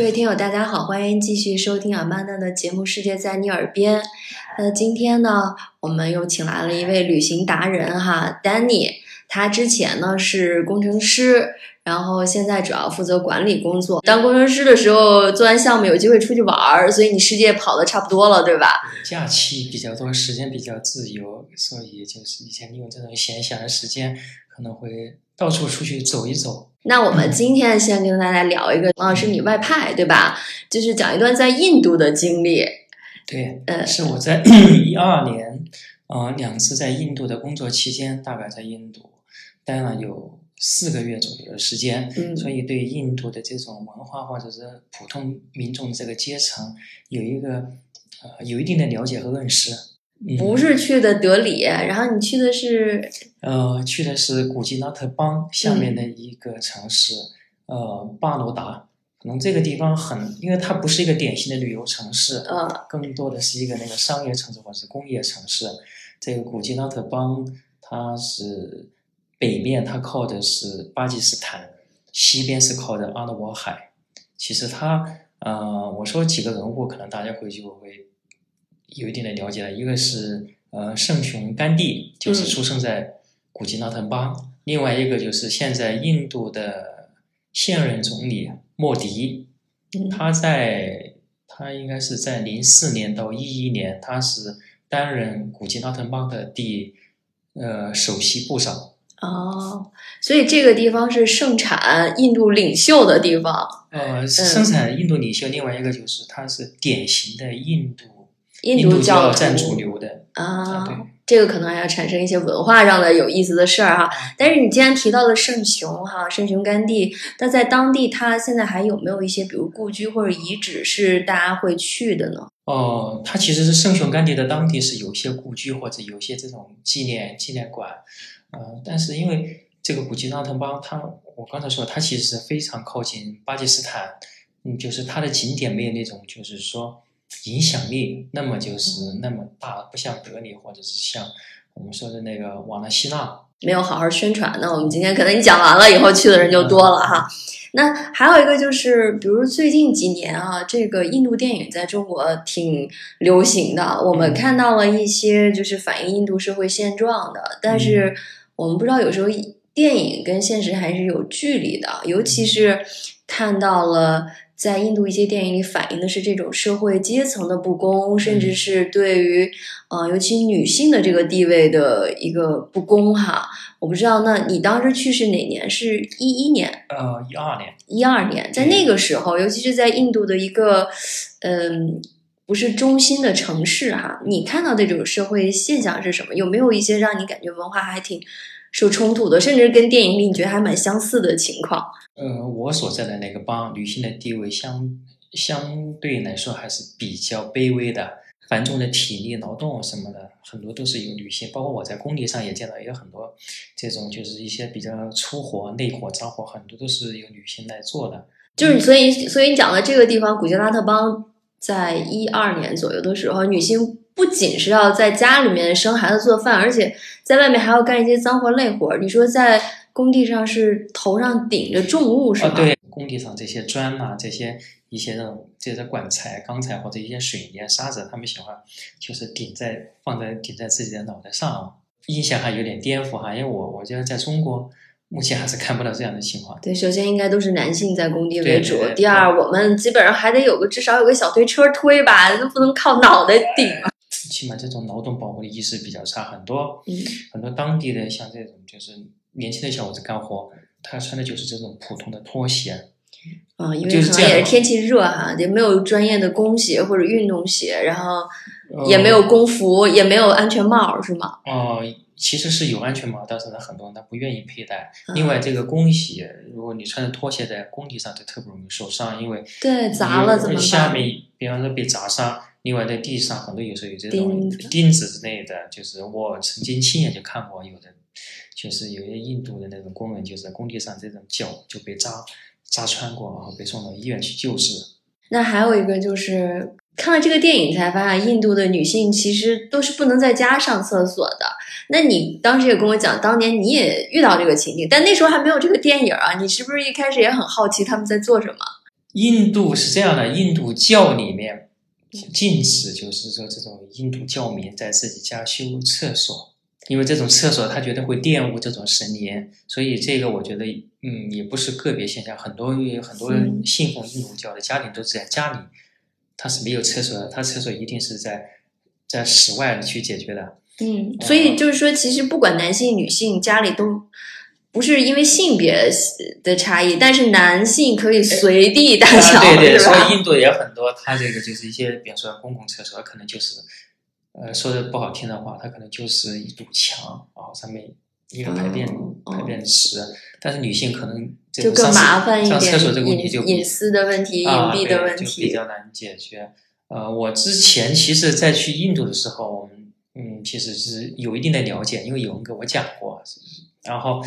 各位听友，大家好，欢迎继续收听阿曼达的节目《世界在你耳边》。呃，今天呢，我们又请来了一位旅行达人哈，Danny。他之前呢是工程师，然后现在主要负责管理工作。当工程师的时候，做完项目有机会出去玩儿，所以你世界跑的差不多了，对吧？假期比较多，时间比较自由，所以就是以前利用这种闲暇的时间，可能会到处出去走一走。那我们今天先跟大家聊一个，王老师你外派对吧？就是讲一段在印度的经历。对，呃是我在 一二年，呃，两次在印度的工作期间，大概在印度待了有四个月左右的时间，嗯所以对印度的这种文化或者是普通民众这个阶层有一个呃有一定的了解和认识。嗯、不是去的德里，然后你去的是呃，去的是古吉拉特邦下面嗯的一个城市，呃，巴罗达。可能这个地方很，因为它不是一个典型的旅游城市，呃更多的是一个那个商业城市或者是工业城市。这个古吉拉特邦，它是北面它靠的是巴基斯坦，西边是靠着阿拉伯海。其实它，呃，我说几个人物，可能大家回去会有一定的了解了。一个是呃圣雄甘地，就是嗯出生在古吉拉特邦；另外一个就是现在印度的现任总理莫迪，嗯他在他应该是在零四年到一一年，他是担任古吉拉特邦的第呃首席部长。哦，所以这个地方是盛产印度领袖的地方，呃，生产印度领袖，另外一个就是他是典型的印度印度教占徒主流的啊。这个可能还要产生一些文化上的有意思的事儿哈。但是你既然提到了圣雄哈，圣雄甘地，那在当地他现在还有没有一些比如故居或者遗址是大家会去的呢？哦，它其实是圣雄甘地的当地是有一些故居或者有一些这种纪念纪念馆，呃，但是因为这个古吉拉特邦，它我刚才说它其实是非常靠近巴基斯坦，嗯，就是它的景点没有那种就是说影响力那么就是那么大，不像德里或者是像我们说的那个瓦纳西纳，没有好好宣传。那我们今天可能你讲完了以后去的人就多了哈。那还有一个就是，比如最近几年啊，这个印度电影在中国挺流行的，我们嗯看到了一些就是反映印度社会现状的，但是我们不知道有时候电影跟现实还是有距离的，尤其是看到了。在印度一些电影里反映的是这种社会阶层的不公，甚至是对于，呃，尤其女性的这个地位的一个不公哈。我不知道，那你当时去是哪年？是一一年、呃，一二年，一二年，在那个时候，尤其是在印度的一个，嗯、不是中心的城市哈，你看到这种社会现象是什么？有没有一些让你感觉文化还挺受冲突的，甚至跟电影里你觉得还蛮相似的情况？呃，我所在的那个邦，女性的地位相相对来说还是比较卑微的，繁重的体力劳动什么的，很多都是由女性。包括我在工地上也见到，也有很多这种就是一些比较粗活、累活、脏活，很多都是由女性来做的。就是所以，所以你讲的这个地方，古吉拉特邦，在一二年左右的时候，女性不仅是要在家里面生孩子做饭，而且在外面还要干一些脏活累活。你说在工地上是头上顶着重物是吧？啊，对，工地上这些砖呐、这些一些这种这些管材、钢材或者一些水泥、沙子，他们喜欢就是顶在放在顶在自己的脑袋上，印象还有点颠覆哈，因为我我觉得在中国目前还是看不到这样的情况。对，首先应该都是男性在工地为主。对对对第二，我们基本上还得有个至少有个小推车推吧，都不能靠脑袋顶啊。起码这种劳动保护的意识比较差，很多嗯很多当地的像这种就是年轻的小伙子干活，他穿的就是这种普通的拖鞋。啊，因为可能也是天气热哈，也没有专业的工鞋或者运动鞋，然后呃也没有工服，也没有安全帽，是吗？哦、其实是有安全帽，但是呢，很多人他不愿意佩戴。嗯另外，这个工鞋，如果你穿着拖鞋在工地上，就特别容易受伤，因为对，砸了怎么办？下面比方说被砸伤，另外在地上很多有时候有这种钉子之类的，就是我曾经亲眼就看过，有的就是有些印度的那种工人，就是在工地上这种脚就被扎扎穿过，然后被送到医院去救治。那还有一个就是看了这个电影才发现，印度的女性其实都是不能在家上厕所的。那你当时也跟我讲，当年你也遇到这个情景，但那时候还没有这个电影啊，你是不是一开始也很好奇他们在做什么？印度是这样的，印度教里面禁止，就是说这种印度教民在自己家修厕所，因为这种厕所他觉得会玷污这种神灵，所以这个我觉得，嗯，也不是个别现象，很多很多信奉印度教的家庭都是在家里，他是没有厕所的，他厕所一定是在在室外去解决的。嗯，所以就是说，其实不管男性女性，家里都。不是因为性别的差异，但是男性可以随地大小，对对，所以印度也很多，他这个就是一些，比方说公共厕所，可能就是，呃，说的不好听的话，它可能就是一堵墙啊，上面一个排便排便池，但是女性可能就更麻烦一点，上厕所这个问题就隐私的问题、隐蔽的问题就比较难解决。呃，我之前其实，在去印度的时候，我们嗯，其实是有一定的了解，因为有人跟我讲过。然后，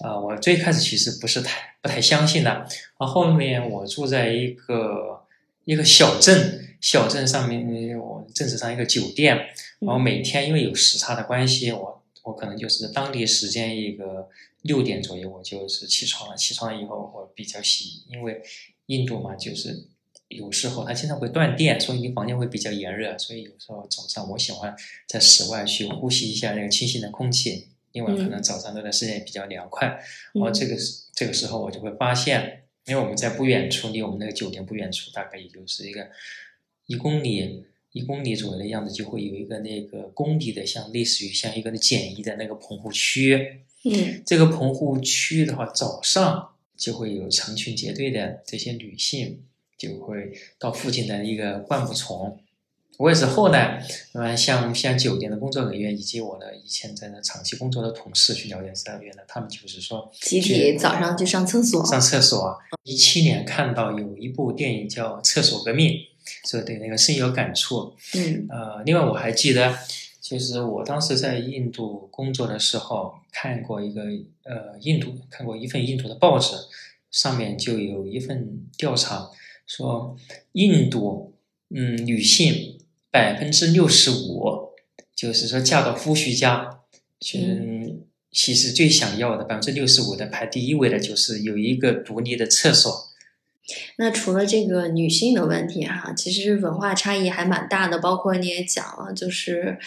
呃，我最开始其实不是太不太相信的。然后后面我住在一个一个小镇，小镇上面，我镇子上一个酒店。然后每天因为有时差的关系，我我可能就是当地时间一个六点左右，我就是起床了。起床了以后，我比较喜，因为印度嘛，就是有时候它经常会断电，所以你房间会比较炎热。所以有时候早上我喜欢在室外去呼吸一下那个清新的空气。另外，可能早上那段时间也比较凉快，然后这个时这个时候我就会发现，因为我们在不远处，离我们那个酒店不远处，大概也就是一个一公里一公里左右的样子，就会有一个那个工地的，像类似于像一个简易的那个棚户区。嗯，这个棚户区的话，早上就会有成群结队的这些女性，就会到附近的一个灌木丛。我也是后来，嗯，像像酒店的工作人员以及我的以前在那长期工作的同事去了解是原来他们就是说集体早上去上厕所。上厕所。一七年看到有一部电影叫《厕所革命》，所以对那个深有感触。嗯。呃，另外我还记得，就是我当时在印度工作的时候，看过一个呃印度看过一份印度的报纸，上面就有一份调查说印度嗯女性。百分之六十五，就是说嫁到夫婿家，嗯，其实最想要的百分之六十五的排第一位的就是有一个独立的厕所。那除了这个女性的问题哈，其实文化差异还蛮大的，包括你也讲了，就是。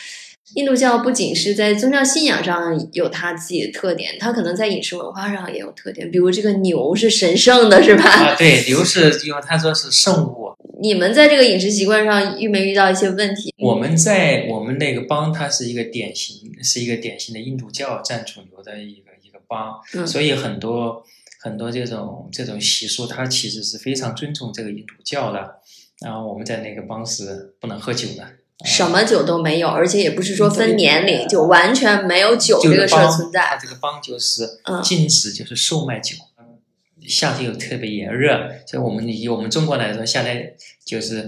印度教不仅是在宗教信仰上有它自己的特点，它可能在饮食文化上也有特点。比如这个牛是神圣的，是吧？啊，对，牛是因为他说是圣物。你们在这个饮食习惯上遇没遇到一些问题？我们在我们那个邦，它是一个典型，是一个典型的印度教占主流的一个一个邦，所以很多很多这种这种习俗，它其实是非常尊重这个印度教的。然后我们在那个邦是不能喝酒的。什么酒都没有，而且也不是说分年龄，就完全没有酒这个事儿存在。它这个邦就是禁止，就是售卖酒。夏天又特别炎热，所以我们以我们中国来说，夏天就是，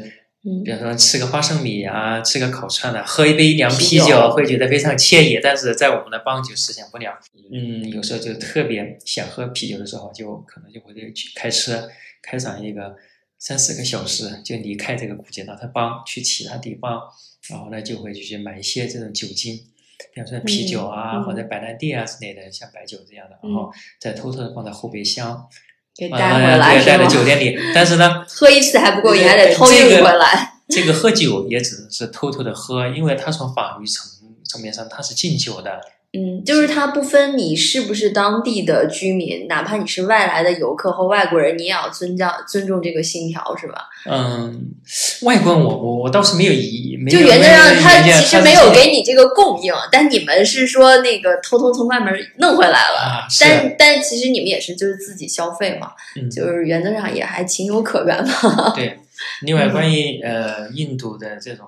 比方说吃个花生米啊，吃个烤串啊，喝一杯凉啤酒，会觉得非常惬意。但是在我们的邦就实现不了。嗯，有时候就特别想喝啤酒的时候，就可能就会去开车开上一个。三四个小时就离开这个古吉纳特邦去其他地方，然后呢就会去买一些这种酒精，比方说啤酒啊或者白兰地啊之类的，像白酒这样的，然后再偷偷的放在后备箱，给带回来，带到酒店里。但是呢，喝一次还不够，你还得偷运回来。这个喝酒也只是偷偷的喝，因为他从法律层层面上他是禁酒的。嗯，就是它不分你是不是当地的居民，哪怕你是外来的游客或外国人，你也要尊教尊重这个信条，是吧？嗯，外观我我我倒是没有疑，就原则上他其实没有给你这个供应，但你们是说那个偷偷从外面弄回来了，但但其实你们也是就是自己消费嘛，就是原则上也还情有可原嘛。对，另外关于呃印度的这种。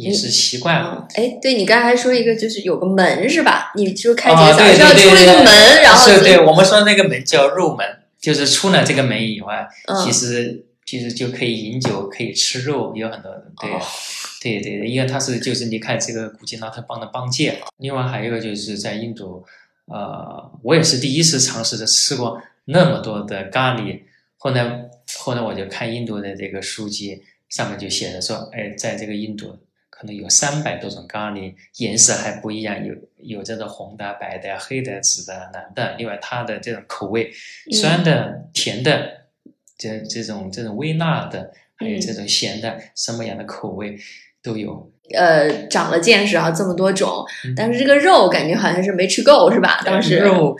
饮食习惯，哎，对你刚才说一个，就是有个门是吧？你就开这个小要出一个门，然后是对我们说那个门叫入门，就是出了这个门以外，其实其实就可以饮酒，可以吃肉，有很多对，对对对，因为它是就是你看这个古吉拉特邦的邦界。另外还有一个就是在印度，呃，我也是第一次尝试着吃过那么多的咖喱，后来后来我就看印度的这个书籍，上面就写着说，哎，在这个印度。可能有三百多种咖喱，颜色还不一样，有有这种红的、白的、黑的、紫的、蓝的。另外，它的这种口味，酸的、甜的，这这种这种微辣的，还有嗯这种咸的，什么样的口味都有。呃，长了见识啊，这么多种嗯，但是这个肉感觉好像是没吃够，是吧？当时肉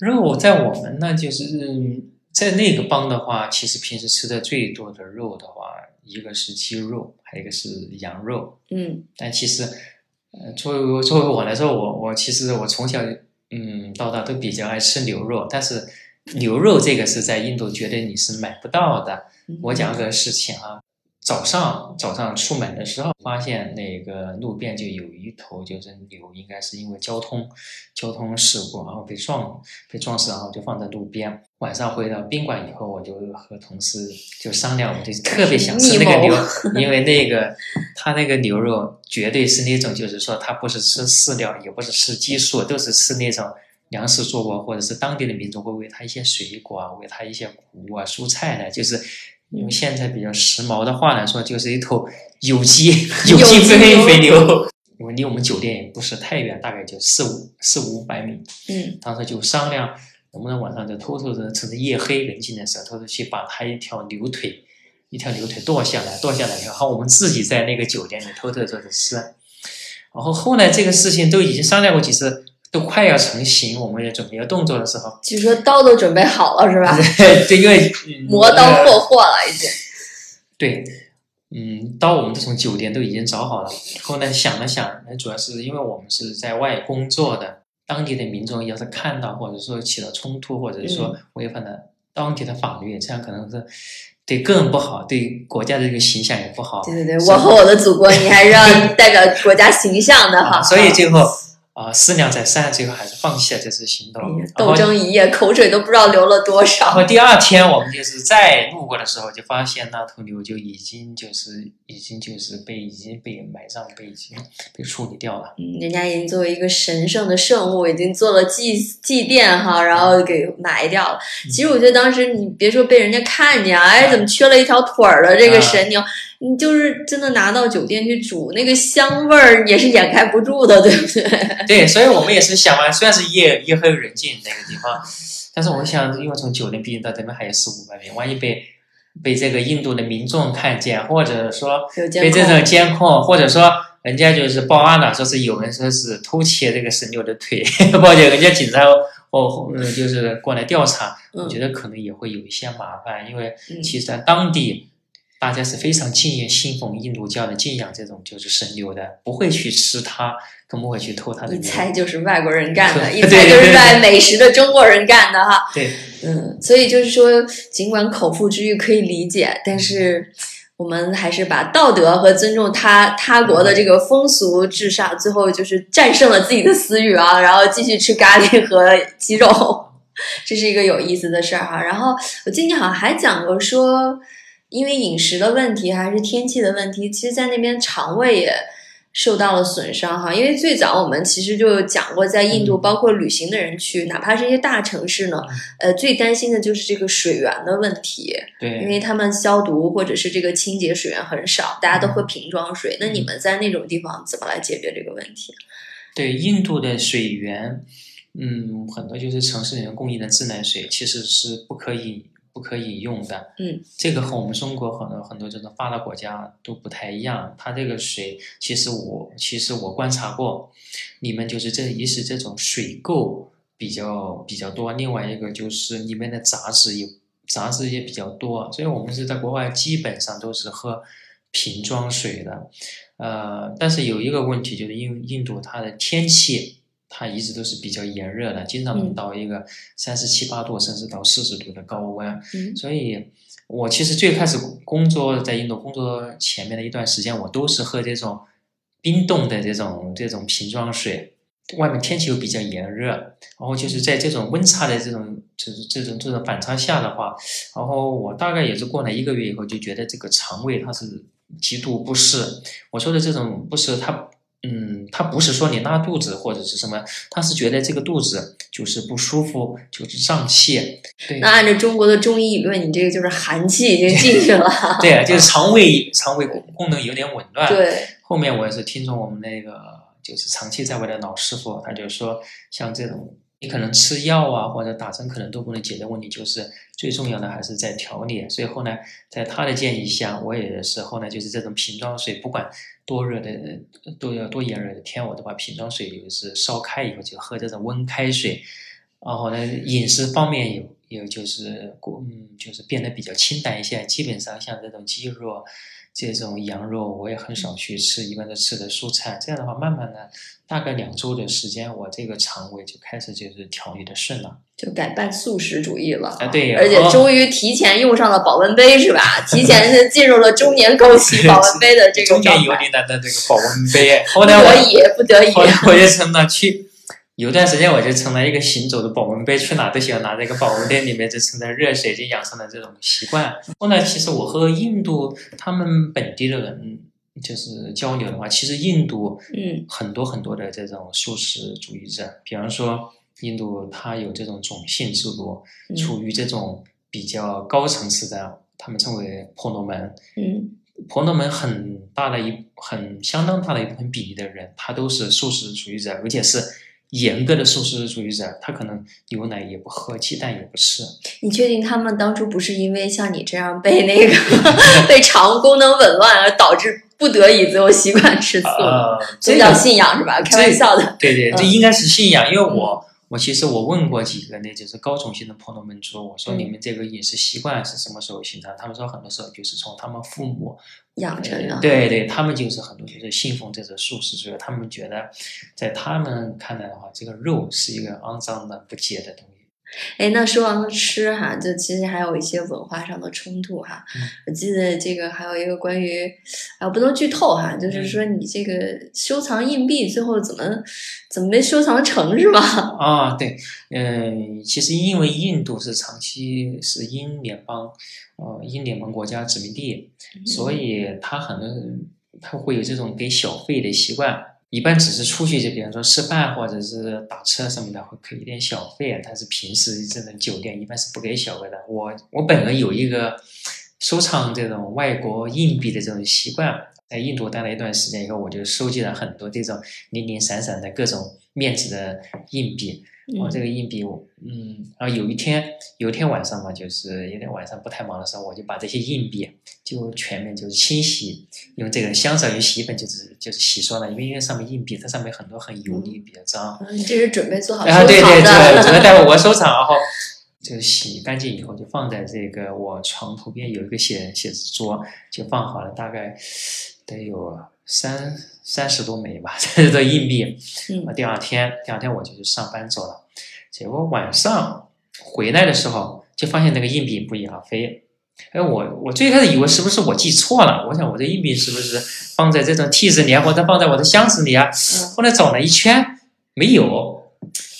肉在我们那，就是嗯在那个帮的话，其实平时吃的最多的肉的话，一个是鸡肉，还有一个是羊肉。嗯但其实，呃，作为作为我来说，我我其实我从小嗯到大都比较爱吃牛肉，但是牛肉这个是在印度绝对你是买不到的。嗯我讲个事情啊，早上早上出门的时候，发现那个路边就有一头就是牛，应该是因为交通交通事故，然后被撞被撞死，然后就放在路边。晚上回到宾馆以后，我就和同事就商量，我就特别想吃那个牛，因为那个他那个牛肉绝对是那种，就是说他不是吃饲料，也不是吃激素，都是吃那种。粮食作物，或者是当地的民众会喂它一些水果啊，喂它一些谷物啊、蔬菜呢，就是用现在比较时髦的话来说，就是一头 有机 有机机肥牛肥牛。因为离我们酒店也不是太远，大概就四五四五百米。嗯当时就商量能不能晚上就偷偷的趁着夜黑人静的时候，偷偷去把它一条牛腿一条牛腿剁下来，剁下来以后，然后我们自己在那个酒店里偷偷做着吃。然后后来这个事情都已经商量过几次，都快要成型，我们也准备要动作的时候，据说刀都准备好了，是吧？对，因为 嗯磨刀霍霍了，已经。对，嗯，刀我们都从酒店都已经找好了。后来想了想，那主要是因为我们是在外工作的，当地的民众要是看到或者说起了冲突，或者是说违反了当地的法律，这样可能是对个人不好，对国家的这个形象也不好。对对对，我和我的祖国，你还是要 代表国家形象的哈。啊，所以最后啊、思量再三，最后还是放弃了这次行动。斗争一夜，口水都不知道流了多少然。后第二天我们就是再路过的时候，就发现那头牛就已经就是已经就是被已经被埋葬，被已经被处理掉了。嗯，人家已经作为一个神圣的圣物，已经做了祭祭奠哈，然后给埋掉了。其实我觉得当时你别说被人家看见啊，哎，怎么缺了一条腿儿的这个神牛，你就是真的拿到酒店去煮，那个香味儿也是掩盖不住的，对不对？对，所以我们也是想完，虽然是夜夜黑人静那个地方，但是我想，因为从酒店毕竟到这边还有四五百米，万一被被这个印度的民众看见，或者说被这种监控，或者说人家就是报案了，说是有人说是偷切这个神牛的腿，报警，人家警察哦，嗯就是过来调查，我嗯觉得可能也会有一些麻烦，因为嗯其实在当地。大家是非常敬仰、信奉印度教的，敬仰这种就是神牛的，不会去吃它，更不会去偷它的一。猜就是外国人干的，一猜就是卖美食的中国人干的哈。对，嗯，所以就是说，尽管口腹之欲可以理解，但是我们还是把道德和尊重他他国的这个风俗至上，最后就是战胜了自己的私欲啊，然后继续吃咖喱和鸡肉，这是一个有意思的事儿哈。然后我今天好像还讲过说，因为饮食的问题还是天气的问题，其实在那边肠胃也。受到了损伤哈，因为最早我们其实就讲过，在印度，嗯包括旅行的人去，哪怕是一些大城市呢，呃，最担心的就是这个水源的问题，对因，为他们消毒或者是这个清洁水源很少，大家都喝瓶装水。那你们在那种地方怎么来解决这个问题？对，印度的水源，嗯，很多就是城市里面供应的自来水，其实是不可以不可以用的。嗯，这个和我们中国很多很多这种发达国家都不太一样。它这个水，其实我其实我观察过，你们就是这一是这种水垢比较比较多，另外一个就是里面的杂质也杂质也比较多，所以我们是在国外基本上都是喝瓶装水的。呃，但是有一个问题，就是因为印度它的天气，它一直都是比较炎热的，经常能嗯到一个三十七八度，甚至到四十度的高温。嗯所以，我其实最开始工作在印度工作前面的一段时间，我都是喝这种冰冻的这种这种瓶装水。外面天气又比较炎热，然后就是在这种温差的这种就是这种这种反差下的话，然后我大概也是过了一个月以后，就觉得这个肠胃它是极度不适。我说的这种不适，它嗯，他不是说你拉肚子或者是什么，他是觉得这个肚子就是不舒服，就是胀气。对那按照中国的中医理论，你这个就是寒气已经进去了。对，啊就是肠胃肠胃功功能有点紊乱。对，后面我也是听从我们那个就是长期在外的老师傅，他就说，像这种你可能吃药啊或者打针可能都不能解决问题，就是最重要的还是在调理。所以后来在他的建议下，我也是后来就是这种瓶装水，不管多热的多要多炎热的天，我都把瓶装水就是烧开以后就喝这种温开水。然后呢，饮食方面有有就是过嗯就是变得比较清淡一些，基本上像这种鸡肉。这种羊肉我也很少去吃，一般都吃的蔬菜。这样的话，慢慢的，大概两周的时间，我这个肠胃就开始就是调理的顺了，就改办素食主义了。啊，对，而且终于提前用上了保温杯，是吧？提前是进入了中年高级保温杯的这个 中年油腻男的这个保温杯。后来我不得已，不得已，后来我就成了去。有段时间我就成了一个行走的保温杯，去哪都喜欢拿这个保温杯里面就盛的热水，就养成了这种习惯。后来其实我和印度他们本地的人就是交流的话，其实印度嗯很多很多的这种素食主义者，比方说印度它有这种种姓制度，处于这种比较高层次的，他们称为婆罗门。嗯，婆罗门很大的一很相当大的一部分比例的人，他都是素食主义者，而且是。严格的素食主义者，他可能牛奶也不喝，鸡蛋也不吃。你确定他们当初不是因为像你这样被那个被肠功能紊乱而导致不得已最后习惯吃素？这叫信仰是吧？开玩笑的。对对，这应该是信仰，因为我。我其实我问过几个那就是高种姓的婆罗门族，我说你们这个饮食习惯是什么时候形成？他们说很多时候就是从他们父母养成的。对对，他们就是很多就是信奉这个素食主义，他们觉得在他们看来的话，这个肉是一个肮脏的不洁的东西。哎，那说完了吃哈，就其实还有一些文化上的冲突哈。我记得这个还有一个关于，啊，不能剧透哈，就是说你这个收藏硬币最后怎么怎么没收藏成是吧？啊，对，嗯，其实因为印度是长期是英联邦，呃，英联邦国家殖民地，所以他很多人他会有这种给小费的习惯。一般只是出去，就比方说吃饭或者是打车什么的，会给一点小费啊。但是平时这种酒店一般是不给小费的。我我本人有一个收藏这种外国硬币的这种习惯，在印度待了一段时间以后，我就收集了很多这种零零散散的各种面值的硬币。我这个硬币，我嗯，然后有一天，有一天晚上嘛，就是有点晚上不太忙的时候，我就把这些硬币就全面就是清洗，用这个香皂与洗衣粉就是就是洗刷了，因为因为上面硬币它上面很多很油腻，比较脏。你这是准备做好收藏的？对对对，准备待会我收藏，然后 就洗干净以后就放在这个我床头边有一个写写字桌，就放好了，大概得有三。三十多枚吧，这的硬币。嗯，第二天，第二天我就去上班走了。结果晚上回来的时候，就发现那个硬币不翼而飞。哎，我我最开始以为是不是我记错了？我想我这硬币是不是放在这种屉子里，或者放在我的箱子里啊？后来找了一圈，没有，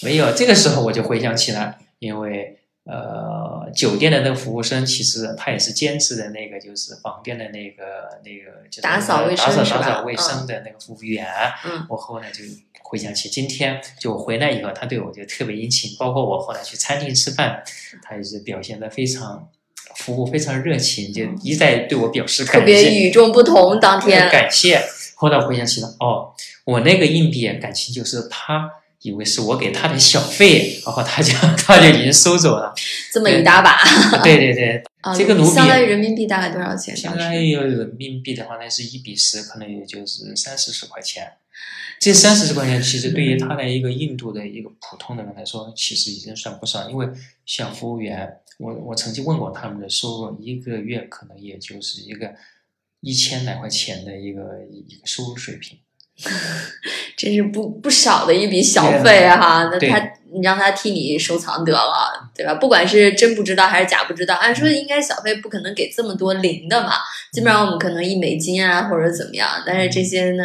没有。这个时候我就回想起来，因为。呃，酒店的那个服务生其实他也是兼职的那个，就是房店的那个那个，就是打扫卫生打扫打扫卫生的那个服务员。嗯，我后来就回想起今天就回来以后，他对我就特别殷勤，包括我后来去餐厅吃饭，他也是表现的非常服务非常热情，就一再对我表示感谢，特别与众不同。当天感谢，后来回想起了哦，我那个硬币感情就是他。以为是我给他的小费，然后他就 他就已经收走了，这么一大把。对对对，这个卢比相当于人民币大概多少钱？相当于人民币的话，那是一比十，可能也就是三四十块钱。这三四十块钱，其实对于他的一个印度的一个普通的人来说，其实已经算不上。因为像服务员，我我曾经问过他们的收入，一个月可能也就是一个一千来块钱的一个一个收入水平。真是不不少的一笔小费哈，那他你让他替你收藏得了，对吧？不管是真不知道还是假不知道，按说应该小费不可能给这么多零的嘛，基本上我们可能一美金啊或者怎么样，但是这些呢，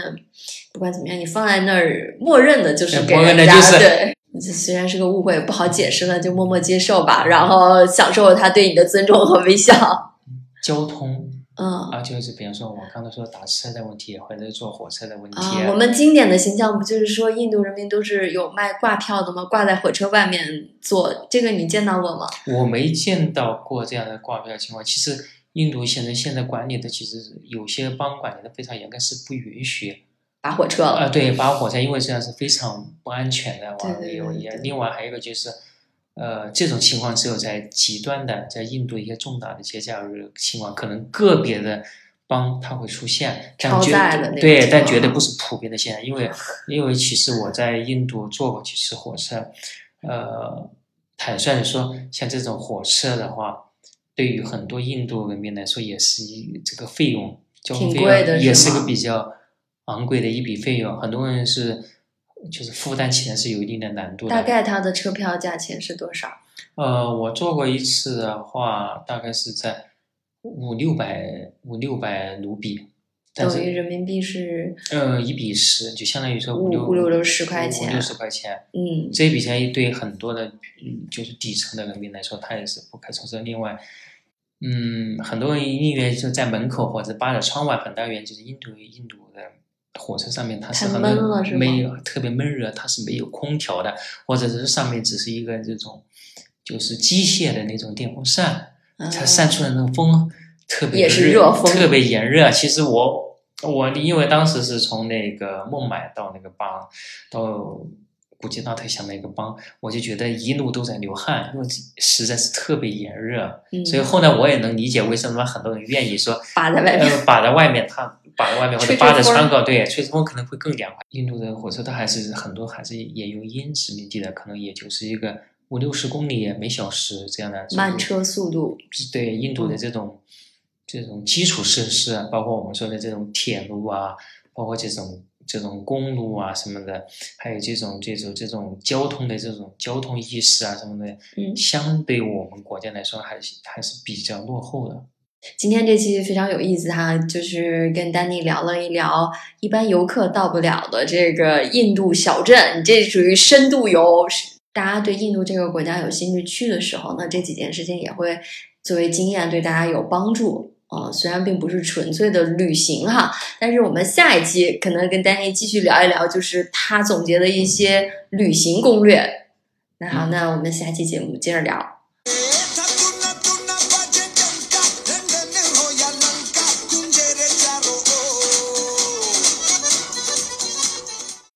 不管怎么样，你放在那儿，默认的就是给人家，对，这虽然是个误会，不好解释了，就默默接受吧，然后享受他对你的尊重和微笑。交通。嗯啊，就是比方说，我刚才说打车的问题，或者坐火车的问题。啊，我们经典的形象不就是说，印度人民都是有卖挂票的吗？挂在火车外面坐，这个你见到过吗？我没见到过这样的挂票情况。其实，印度现在现在管理的其实有些邦管理的非常严格，是不允许扒火车了。啊，对，扒火车，因为这样是非常不安全的，对完有也另外还有一个就是，呃，这种情况只有在极端的，在印度一些重大的节假日情况，可能个别的帮它会出现，但超绝对，但绝对不是普遍的现象，因为 因为其实我在印度坐过几次火车，呃，坦率的说，像这种火车的话，对于很多印度人民来说，也是一这个费用，交通费也是个比较昂贵的一笔费用，很多人是就是负担起来是有一定的难度的。大概它的车票价钱是多少？呃，我做过一次的话，大概是在五六百五六百卢比，等于人民币是呃一比十，就相当于说五六五六六十块五钱六十块钱。嗯这笔钱对很多的，嗯，就是底层的人民来说，他也是不可承受。另外，嗯，很多人宁愿就在门口或者扒着窗外，很大原因就是印度印度的火车上面它是很没有特别闷热，它是没有空调的，或者是上面只是一个这种就是机械的那种电风扇，它散出来的那个风特别也是热热风特别炎热。其实我我因为当时是从那个孟买到那个巴到古吉纳特乡那个帮，我就觉得一路都在流汗，因为实在是特别炎热。嗯所以后来我也能理解为什么很多人愿意说，扒在外面。呃，把在外面，他把在外面或者扒着风窗口，对，吹吹风可能会更凉快。印度的火车它还是很多还是也有因殖民地的，可能也就是一个五六十公里每小时这样的慢车速度，对印度的嗯这种、这种基础设施啊，包括我们说的这种铁路啊，包括这种这种公路啊什么的，还有这种这种这种交通的这种交通意识啊什么的，嗯相对我们国家来说还是还是比较落后的。今天这期非常有意思哈，就是跟丹尼聊了一聊一般游客到不了的这个印度小镇，这属于深度游。大家对印度这个国家有兴趣去的时候呢，这几件事情也会作为经验对大家有帮助。呃，虽然并不是纯粹的旅行哈，但是我们下一期可能跟丹尼继续聊一聊，就是他总结的一些旅行攻略。那好，那我们下期节目接着聊。